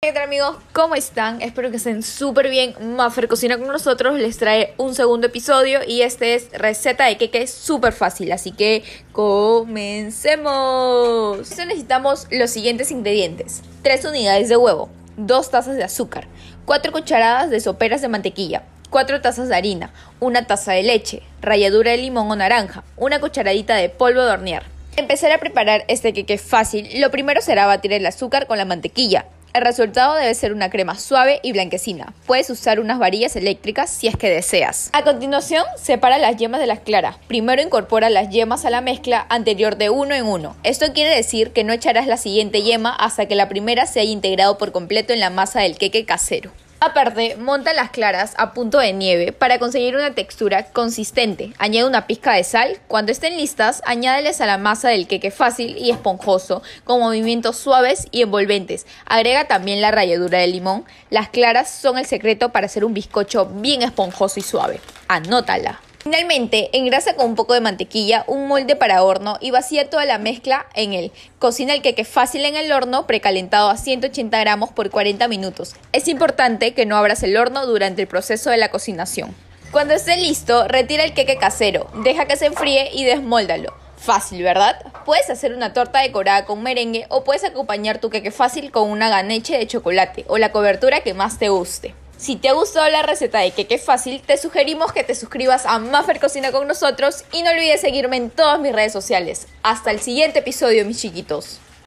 ¿Qué tal amigos? ¿Cómo están? Espero que estén súper bien. Maffer Cocina con nosotros les trae un segundo episodio y este es receta de queque súper fácil, así que comencemos. necesitamos los siguientes ingredientes. 3 unidades de huevo, 2 tazas de azúcar, 4 cucharadas de soperas de mantequilla, 4 tazas de harina, una taza de leche, ralladura de limón o naranja, una cucharadita de polvo de hornear. Empezar a preparar este queque fácil, lo primero será batir el azúcar con la mantequilla. El resultado debe ser una crema suave y blanquecina. Puedes usar unas varillas eléctricas si es que deseas. A continuación, separa las yemas de las claras. Primero incorpora las yemas a la mezcla anterior de uno en uno. Esto quiere decir que no echarás la siguiente yema hasta que la primera se haya integrado por completo en la masa del queque casero. Aparte, monta las claras a punto de nieve para conseguir una textura consistente. Añade una pizca de sal. Cuando estén listas, añádeles a la masa del queque fácil y esponjoso, con movimientos suaves y envolventes. Agrega también la ralladura de limón. Las claras son el secreto para hacer un bizcocho bien esponjoso y suave. Anótala. Finalmente, engrasa con un poco de mantequilla un molde para horno y vacía toda la mezcla en él. Cocina el queque fácil en el horno precalentado a 180 gramos por 40 minutos. Es importante que no abras el horno durante el proceso de la cocinación. Cuando esté listo, retira el queque casero, deja que se enfríe y desmóldalo. Fácil, ¿verdad? Puedes hacer una torta decorada con merengue o puedes acompañar tu queque fácil con una ganeche de chocolate o la cobertura que más te guste. Si te ha gustado la receta de queque fácil, te sugerimos que te suscribas a Maffer Cocina con nosotros y no olvides seguirme en todas mis redes sociales. Hasta el siguiente episodio, mis chiquitos.